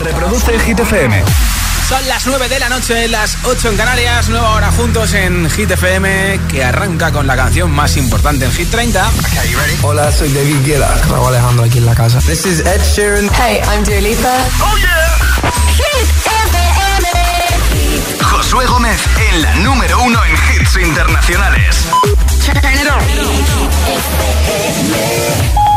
Reproduce Hit FM. Son las 9 de la noche, las 8 en Canarias, nueva hora juntos en Hit FM, que arranca con la canción más importante en Hit 30. Hola, soy David Guetta. Raúl Alejandro aquí en la casa. This is Ed Sheeran. Hey, I'm Dua Lipa. Oh yeah. Hit FM. Josué Gómez en la número uno en hits internacionales.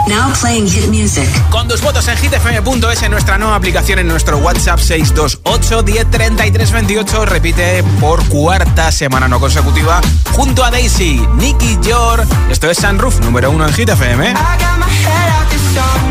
Now playing hit music. Con tus votos en hitfm.es en nuestra nueva aplicación en nuestro WhatsApp 628 103328 repite por cuarta semana no consecutiva junto a Daisy, Nicky Yor. Esto es Sunroof, número uno en Hit FM. your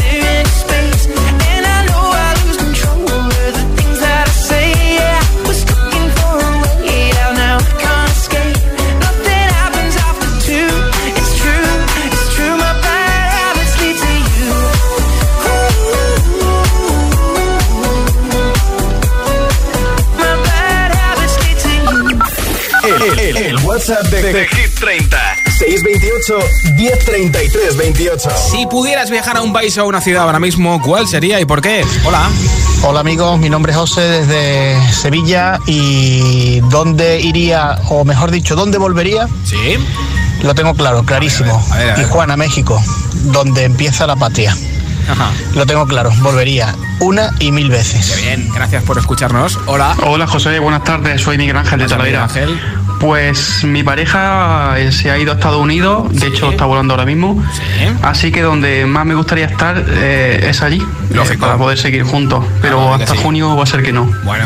De, Hit 30. 628 1033 28. Si pudieras viajar a un país o a una ciudad ahora mismo, ¿cuál sería y por qué? Hola. Hola amigos, mi nombre es José desde Sevilla y ¿dónde iría, o mejor dicho, dónde volvería? Sí. Lo tengo claro, clarísimo. Tijuana, México, donde empieza la patria. Ajá. Lo tengo claro, volvería una y mil veces. Qué bien, gracias por escucharnos. Hola. Hola José, buenas tardes, soy Miguel Ángel de Talavera. Ángel. Pues mi pareja eh, se ha ido a Estados Unidos, de hecho está volando ahora mismo. Así que donde más me gustaría estar eh, es allí, eh, para poder seguir juntos. Pero hasta junio va a ser que no. Bueno.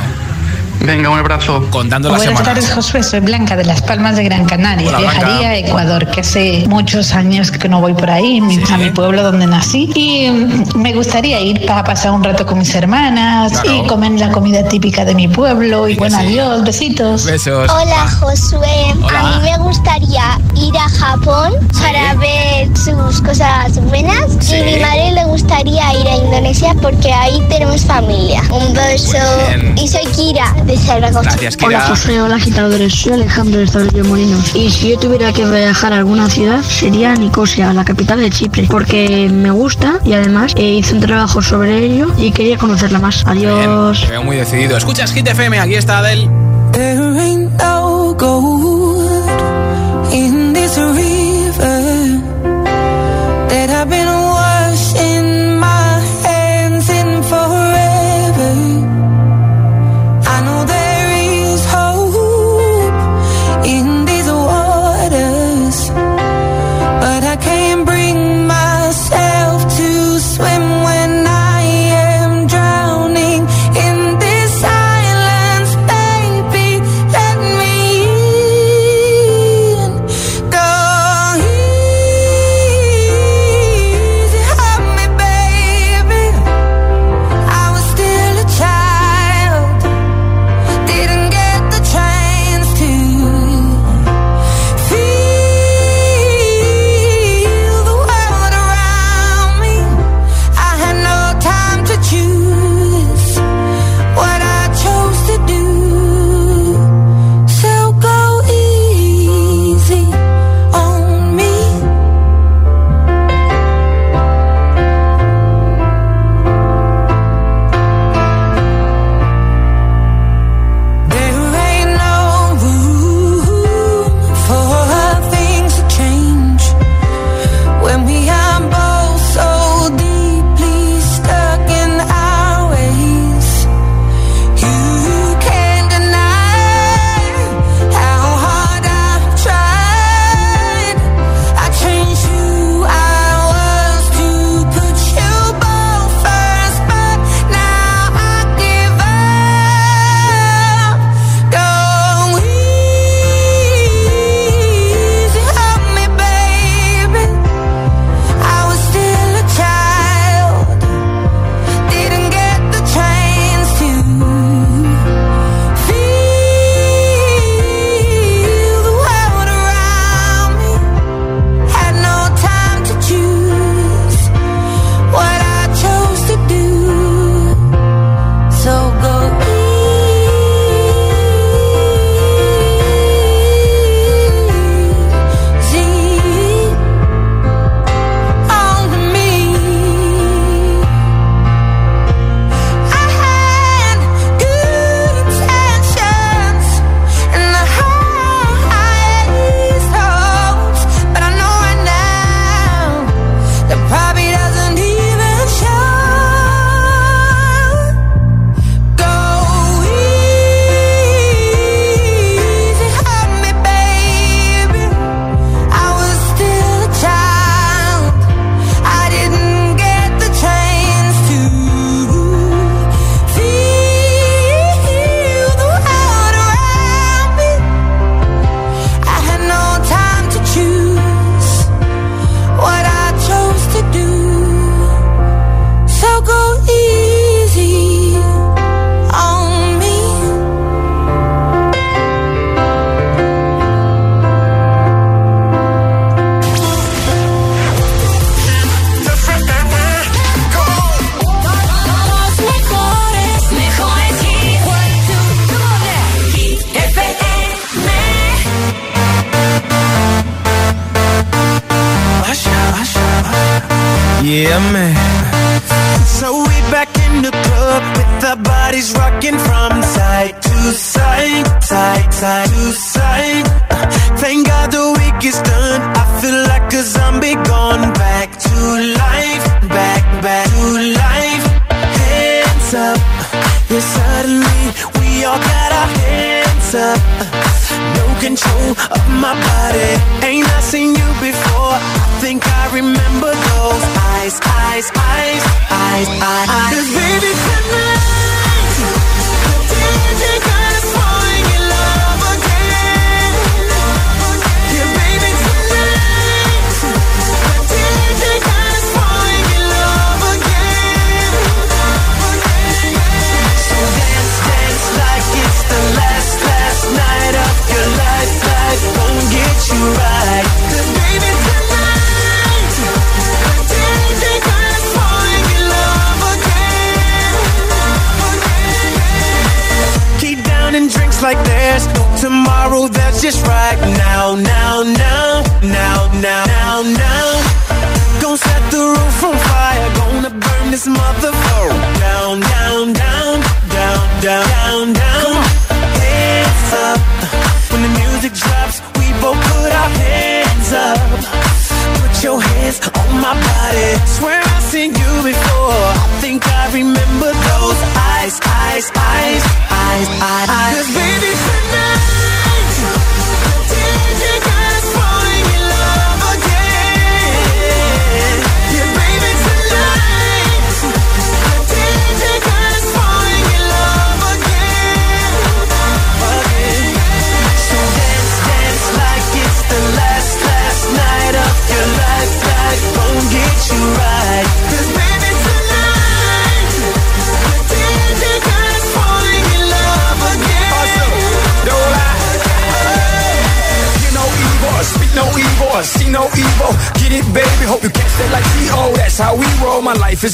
Venga, un abrazo. Contando la Buenas tardes, Josué. Soy Blanca de Las Palmas de Gran Canaria. Viajaría a Ecuador, que hace muchos años que no voy por ahí, a mi pueblo donde nací. Y mm, me gustaría ir para pasar un rato con mis hermanas y comer la comida típica de mi pueblo. Y bueno, adiós, besitos. Besos. Hola, Josué. A mí me gustaría ir a Japón para ver sus cosas buenas. Y a mi madre le gustaría ir a Indonesia porque ahí tenemos familia. Un beso. Y soy Kira de Gracias, Hola José, hola agitadores, soy Alejandro de Estadio Molinos y si yo tuviera que viajar a alguna ciudad sería Nicosia, la capital de Chipre, porque me gusta y además eh, hice un trabajo sobre ello y quería conocerla más. Adiós. Te veo muy decidido. Escuchas Hit FM, aquí está Adel. Yeah, man. So we back in the club with our bodies rocking from side to side, side, side to side. Uh, thank God the week is done. I feel like a zombie gone back to life, back, back to life. Hands up, yeah, suddenly we all got our hands up. Uh, no control of my body. Ain't I seen you before? I think I remember eyes, eyes, eyes, eyes. Cause baby tonight, got us falling in love again. Yeah, baby tonight, falling in love again. So dance, dance like it's the last, last night of your life. Life won't get you right. And drinks like there's no tomorrow. That's just right now, now, now, now, now, now, now. Gonna set the roof on fire. Gonna burn this motherfucker down, down, down, down, down, down, down. Hands up when the music drops. We both put our hands up. Put your hands on my body. Swear I've seen you before. I think I remember those eyes, eyes, eyes, eyes, eyes. eyes. Cause baby tonight, the DJ got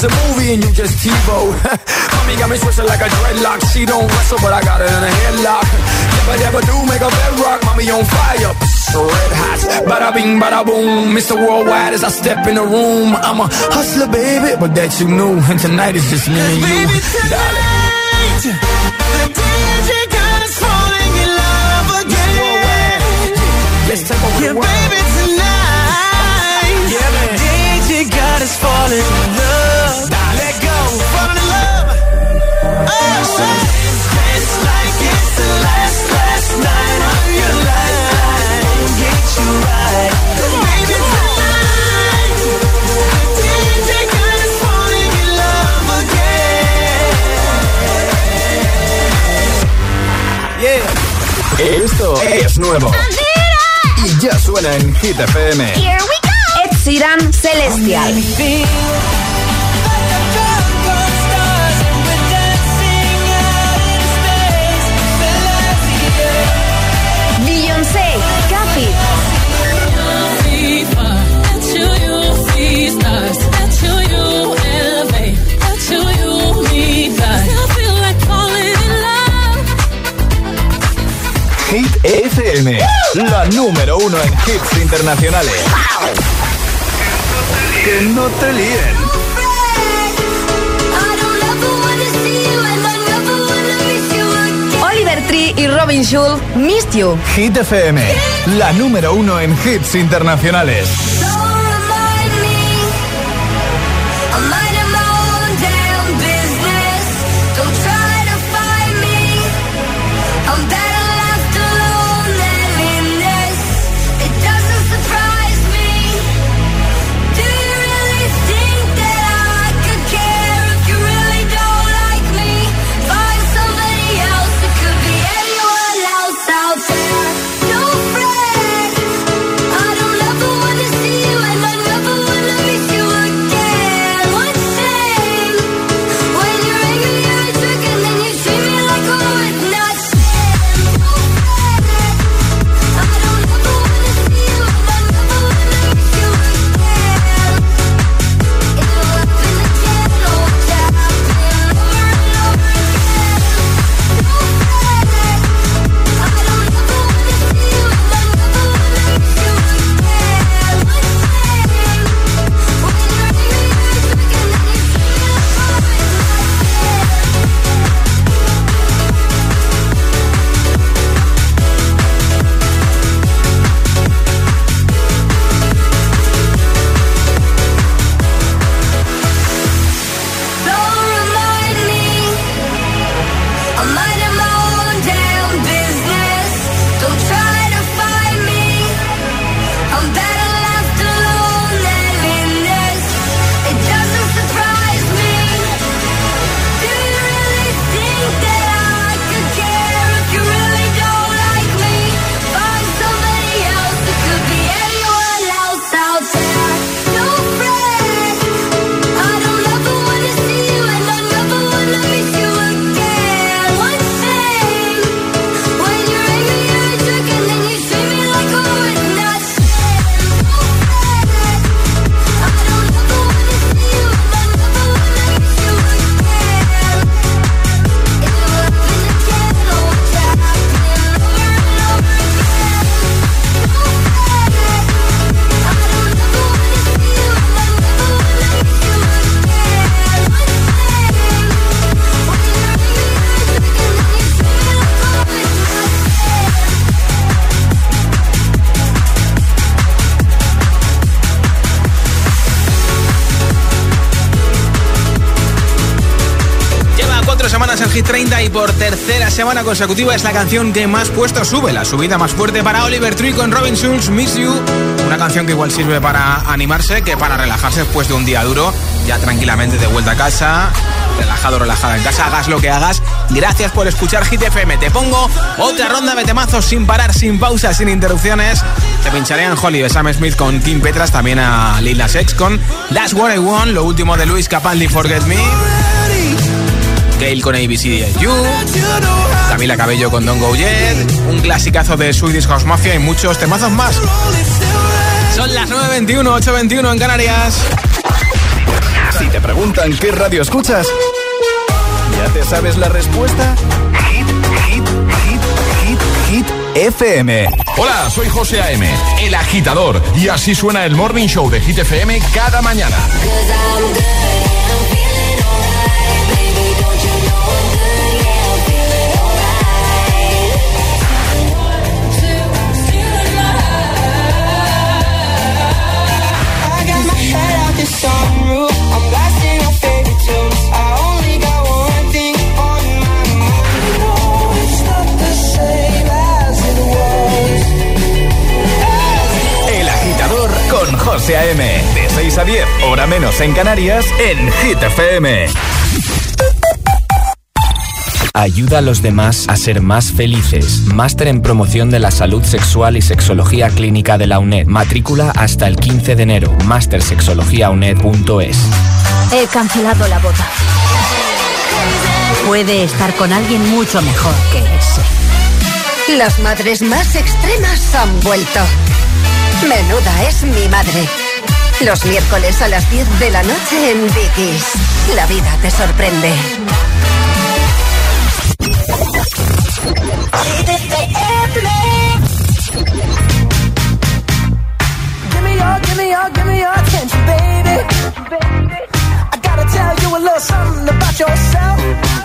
roll. My life is a movie and you just TiVo. Mommy got me twisted like a dreadlock. She don't wrestle, but I got her in a headlock. Never, never do make a bedrock. Mommy on fire. Red hot. Bada bing, bada boom. Mr. Worldwide as I step in the room. I'm a hustler, baby, but that you knew. And tonight is just me and you. Darling. The DJ got us falling in love again. Let's take over Yeah, the world. baby, DJ got us falling in love. Let go, falling in love. Oh, so dance, dance like it's the last, last night of your life. Won't get you right. Baby, tonight. The DJ got us falling in love again. Yeah. Esto es nuevo. Y ya suena en Hit FM. Here we Sheeran, Celestial. Beyoncé, Cathy. Hit FM. La número uno en hits internacionales. Que no te líen. Oliver Tree y Robin Schulz, Missed You. Hit FM. La número uno en hits internacionales. Semana consecutiva es la canción que más puesto sube, la subida más fuerte para Oliver Tree con Robin Schulz, Miss You. Una canción que igual sirve para animarse que para relajarse después de un día duro, ya tranquilamente de vuelta a casa, relajado, relajada en casa, hagas lo que hagas. Gracias por escuchar Hit FM. Te pongo otra ronda de temazos sin parar, sin pausas, sin interrupciones. Te pincharé en Holly de Sam Smith con Kim Petras, también a Lil Sex con That's What I Want, lo último de Luis Capaldi, Forget Me. Gail con ABC You, Camila Cabello con Don't Go Yet, un clasicazo de Swedish House Mafia y muchos temazos más. Son las 9.21, 8.21 en Canarias. Si te preguntan qué radio escuchas, ¿ya te sabes la respuesta? Hit, hit, hit, hit, hit, FM. Hola, soy José A.M., el agitador, y así suena el Morning Show de Hit FM cada mañana. José A.M. De 6 a 10, hora menos en Canarias, en Hit FM. Ayuda a los demás a ser más felices. Máster en promoción de la salud sexual y sexología clínica de la UNED. Matrícula hasta el 15 de enero. Mastersexologiauned.es. He cancelado la boda. Puede estar con alguien mucho mejor que ese. Las madres más extremas han vuelto. Menuda es mi madre. Los miércoles a las 10 de la noche en Dickies. La vida te sorprende. Give me your, give me your, give me baby. I gotta tell you a little something about yourself.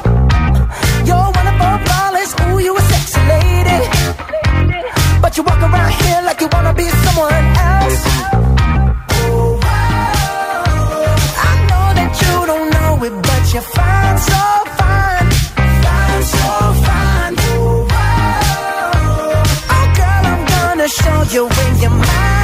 You when you're mine,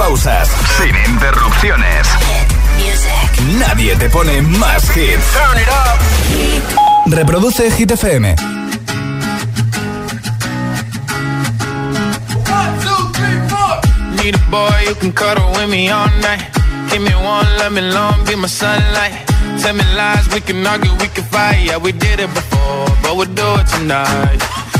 pausas, sin interrupciones. Nadie te pone más hits. Reproduce Hit FM. Need a boy who can cuddle with me all night. Give me one, let me long, be my sunlight. Tell me lies, we can argue, we can fight. Yeah, we did it before, but we'll do it tonight.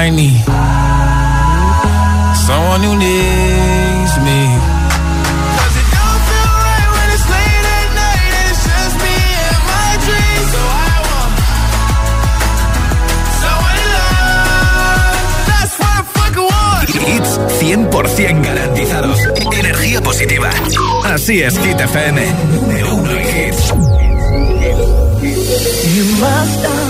I need someone who needs me. 'Cause it don't feel right when it's late at night and it's just me and my dreams. So I want someone to love. That's what I fucking want. Hits 100% garantizados. Energía positiva. Así es, Hit FM. Número uno en hits. You must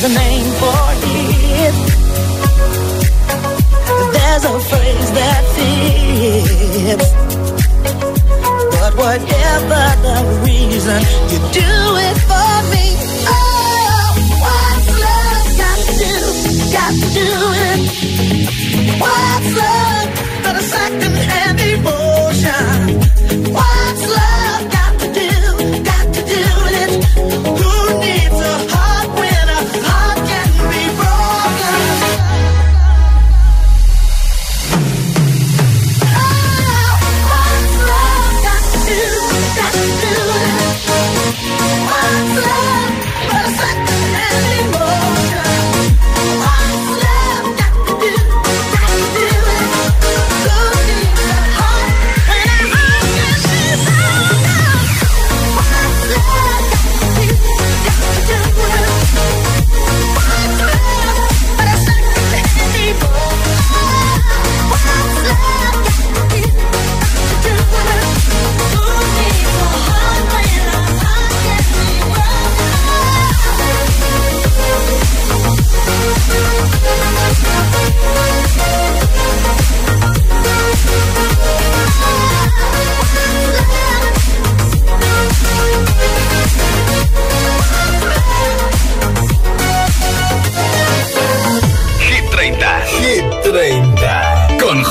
There's a name for it. There's a phrase that fits. But whatever the reason, you do it for me. Oh, what's love got to do? Got to do it. What's love but a second-hand emotion?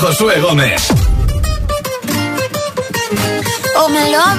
Josué Gómez. Oh, me love.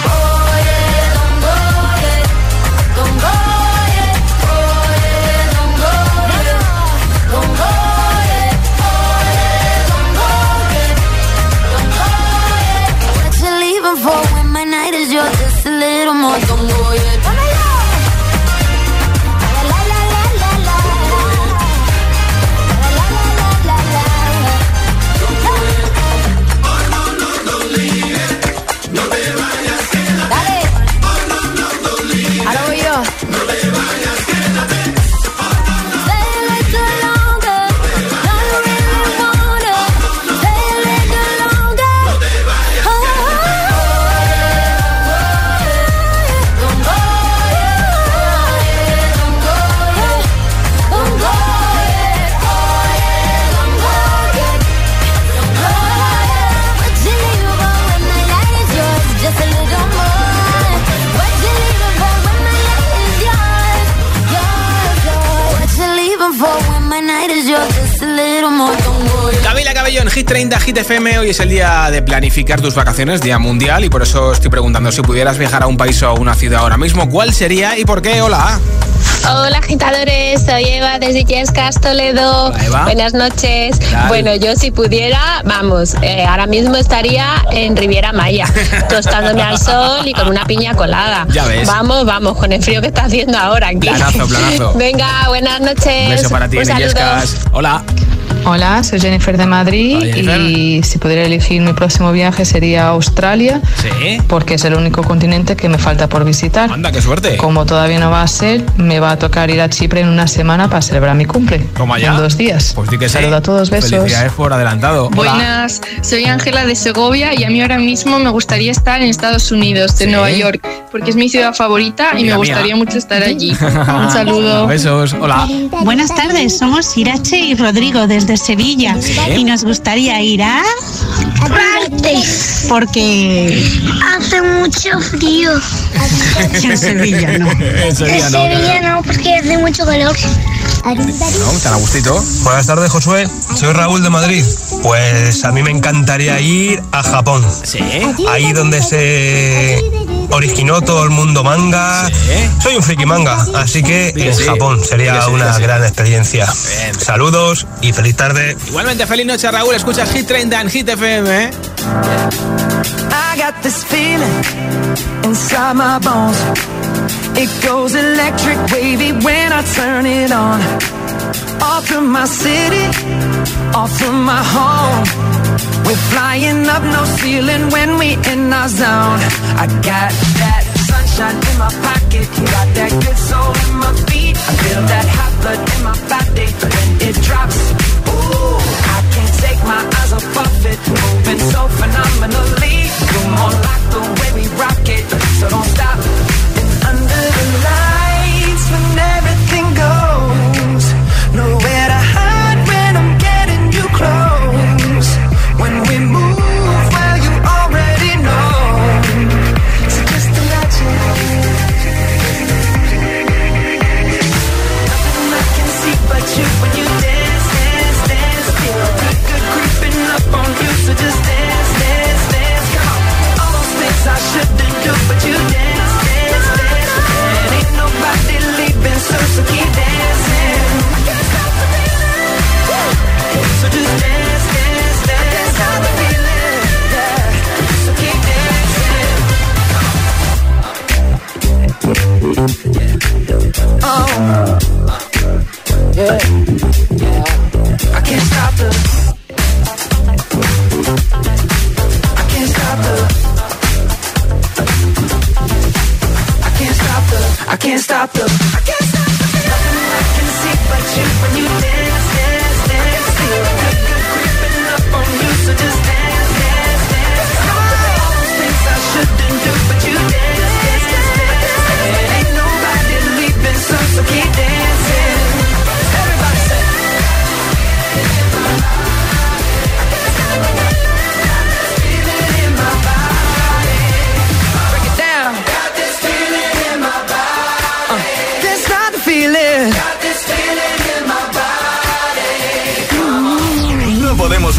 Hit 30, Hit FM. Hoy es el día de planificar tus vacaciones, día mundial, y por eso estoy preguntando si pudieras viajar a un país o a una ciudad ahora mismo, ¿cuál sería y por qué? Hola. Hola agitadores, soy Eva desde Yescas, Toledo. Hola, Eva. Buenas noches. Bueno, yo si pudiera, vamos, eh, ahora mismo estaría en Riviera Maya, tostándome al sol y con una piña colada. Ya ves. Vamos, vamos, con el frío que está haciendo ahora aquí. Planazo, planazo. Venga, buenas noches. Un beso para ti, Un. Hola. Hola, soy Jennifer de Madrid Hola, Jennifer. y si pudiera elegir mi próximo viaje sería a Australia Sí. porque es el único continente que me falta por visitar. Anda, qué suerte. Como todavía no va a ser, me va a tocar ir a Chipre en una semana para celebrar mi cumple. Toma ya. En dos días. Pues di que sí. Saludo a todos, besos. Felicidades por adelantado. Hola. Buenas, soy Ángela de Segovia y a mí ahora mismo me gustaría estar en Estados Unidos, en Sí. Nueva York, porque es mi ciudad favorita y me mía. gustaría mucho estar allí. Un saludo. Besos. Hola. Buenas tardes, somos Irache y Rodrigo desde Sevilla y nos gustaría ir a Partes porque Hace mucho frío. en Sevilla no. En Sevilla no. Sevilla no, porque hace mucho calor. ¿No? ¿Tan a gustito? Buenas tardes, Josué. Soy Raúl de Madrid. Pues a mí me encantaría ir a Japón. Sí. Ahí donde se originó todo el mundo manga. Soy un friki manga, así que en sí. Japón sería sí, una sí. gran experiencia. Saludos y feliz tarde. Igualmente, feliz noche, Raúl. Escuchas Hit 30 en Hit FM. ¿eh? I got this feeling inside my bones. It goes electric wavy when I turn it on. Off from my city, off from my home. We're flying up no ceiling when we in our zone. I got that sunshine in my pocket, got that good soul in my feet. I feel that hot blood in my body when it drops. Ooh, I can't take my eyes off of it, moving so phenomenally. You're more like the way we rock it, so don't stop. stop them.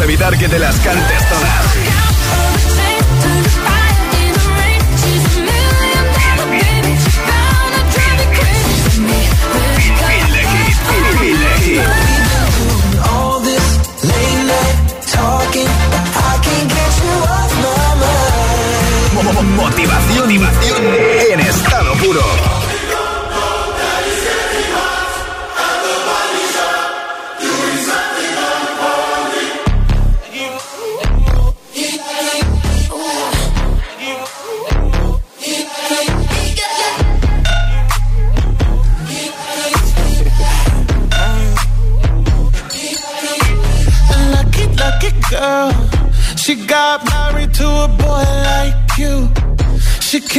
evitar que te las cantes todas.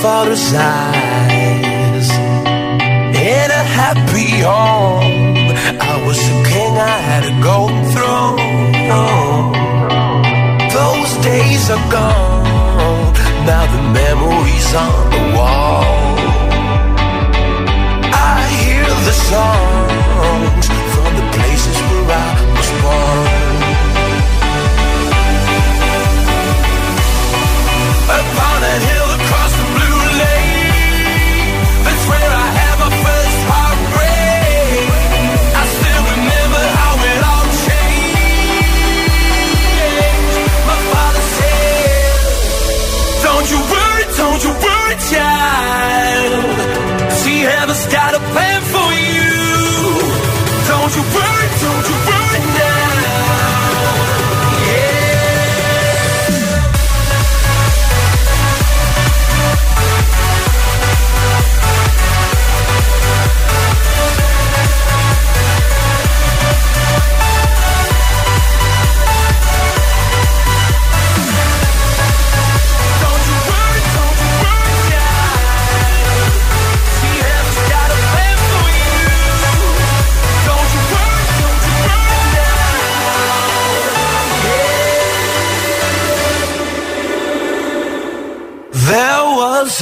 father's eyes. In a happy home, I was a king, I had a golden throne. Those days are gone, now the memories on the wall. I hear the song.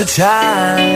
of time.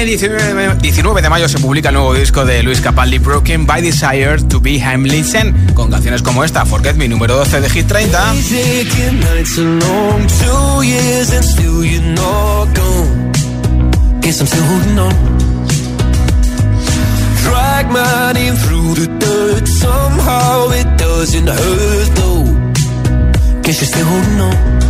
El 19 de mayo, se publica el nuevo disco de Luis Capaldi, Broken by Desire to be Heimlichen, con canciones como esta, Forget Me, número 12 de Hit 30. Drag my name through the dirt, somehow it doesn't hurt though. Guess you're still holding on.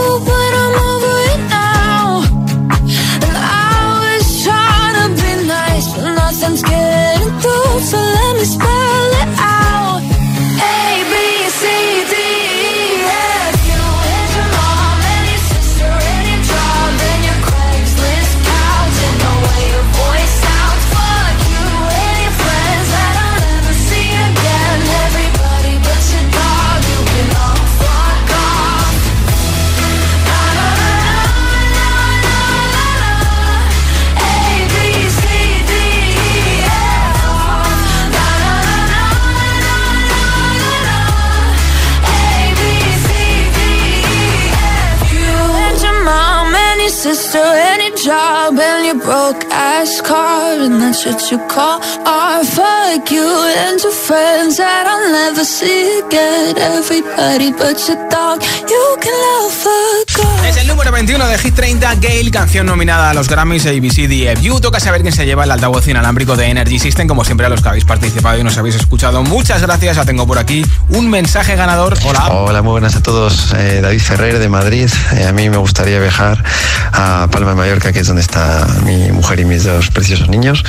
your any job and your broke ass car and that's what you call art. Fuck you and your friends that I'll never see again. Everybody but your dog, you can love fuck off. Número 21 de Hit 30, Gale, canción nominada a los Grammys ABC DFU. Toca saber quién se lleva el altavoz inalámbrico de Energy System, como siempre a los que habéis participado y nos habéis escuchado. Muchas gracias, ya tengo por aquí un mensaje ganador. Hola. Hola, muy buenas a todos. Eh, David Ferrer de Madrid. Eh, a mí me gustaría viajar a Palma de Mallorca, que es donde está mi mujer y mis dos preciosos niños,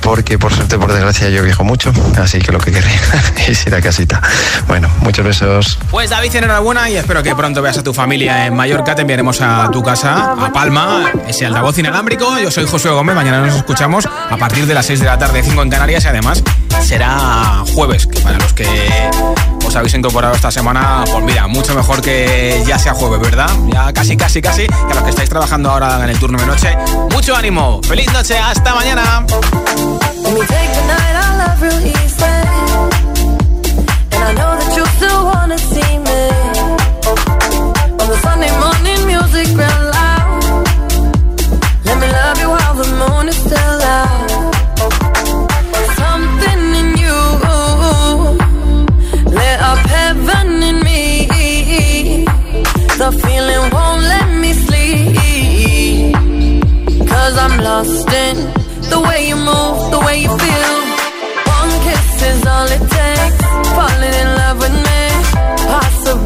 porque por suerte, por desgracia, yo viajo mucho, así que lo que querría es ir a casita. Bueno, muchos besos. Pues David, enhorabuena y espero que pronto veas a tu familia en Mallorca. Te enviaremos a tu casa, a Palma, ese altavoz inalámbrico. Yo soy Josué Gómez, mañana nos escuchamos a partir de las 6 de la tarde, 5 en Canarias y además será jueves, que para los que os habéis incorporado esta semana, pues mira, mucho mejor que ya sea jueves, ¿verdad? Ya casi, casi, casi, que a los que estáis trabajando ahora en el turno de noche, mucho ánimo, feliz noche, hasta mañana. Falling in love with me. Possibilities.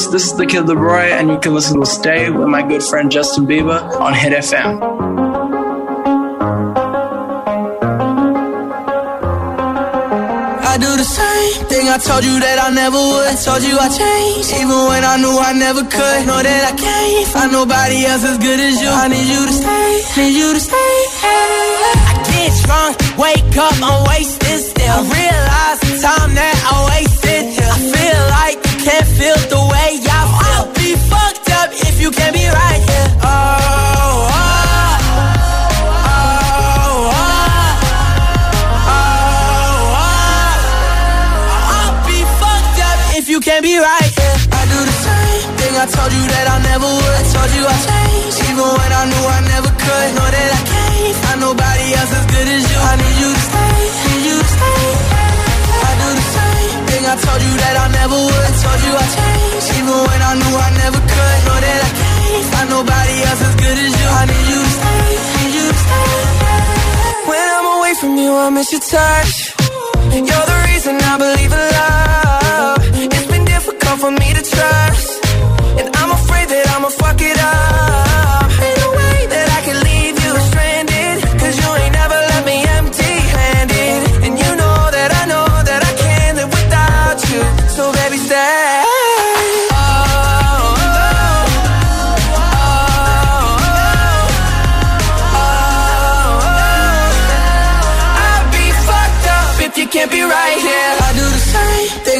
Amigos, this is the Kid LAROI, and you can listen to Stay with my good friend Justin Bieber on Hit FM. I do the same thing I told you that I never would. I told you I changed, even when I knew I never could. Know that I can't find nobody else as good as you. I need you to stay, need you to stay. I get drunk, wake up, I'm wasted still. I realize the time that I wasted. I feel like you can't feel the way if you can't be right here. Oh, oh, oh, oh, oh, oh. I'll be fucked up if you can't be right here. I do the same thing I told you that I never would. I told you I changed, even when I knew I never could. Know that I can't find nobody else as good as you. I need you to stay, need you to stay. I do the same thing I told you that I never would. I told you I changed, even when I knew I never could. Know that I nobody else as good as you. I need you to stay. When I'm away from you, I miss your touch. You're the reason I believe in love. It's been difficult for me to trust. And I'm afraid that I'ma fuck it up.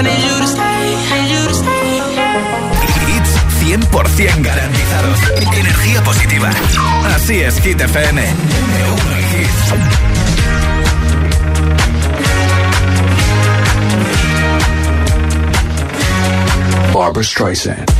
I need you to stay, need you to stay. Hits 100% garantizados. Energía positiva. Así es, Hit FM. Barbara Streisand.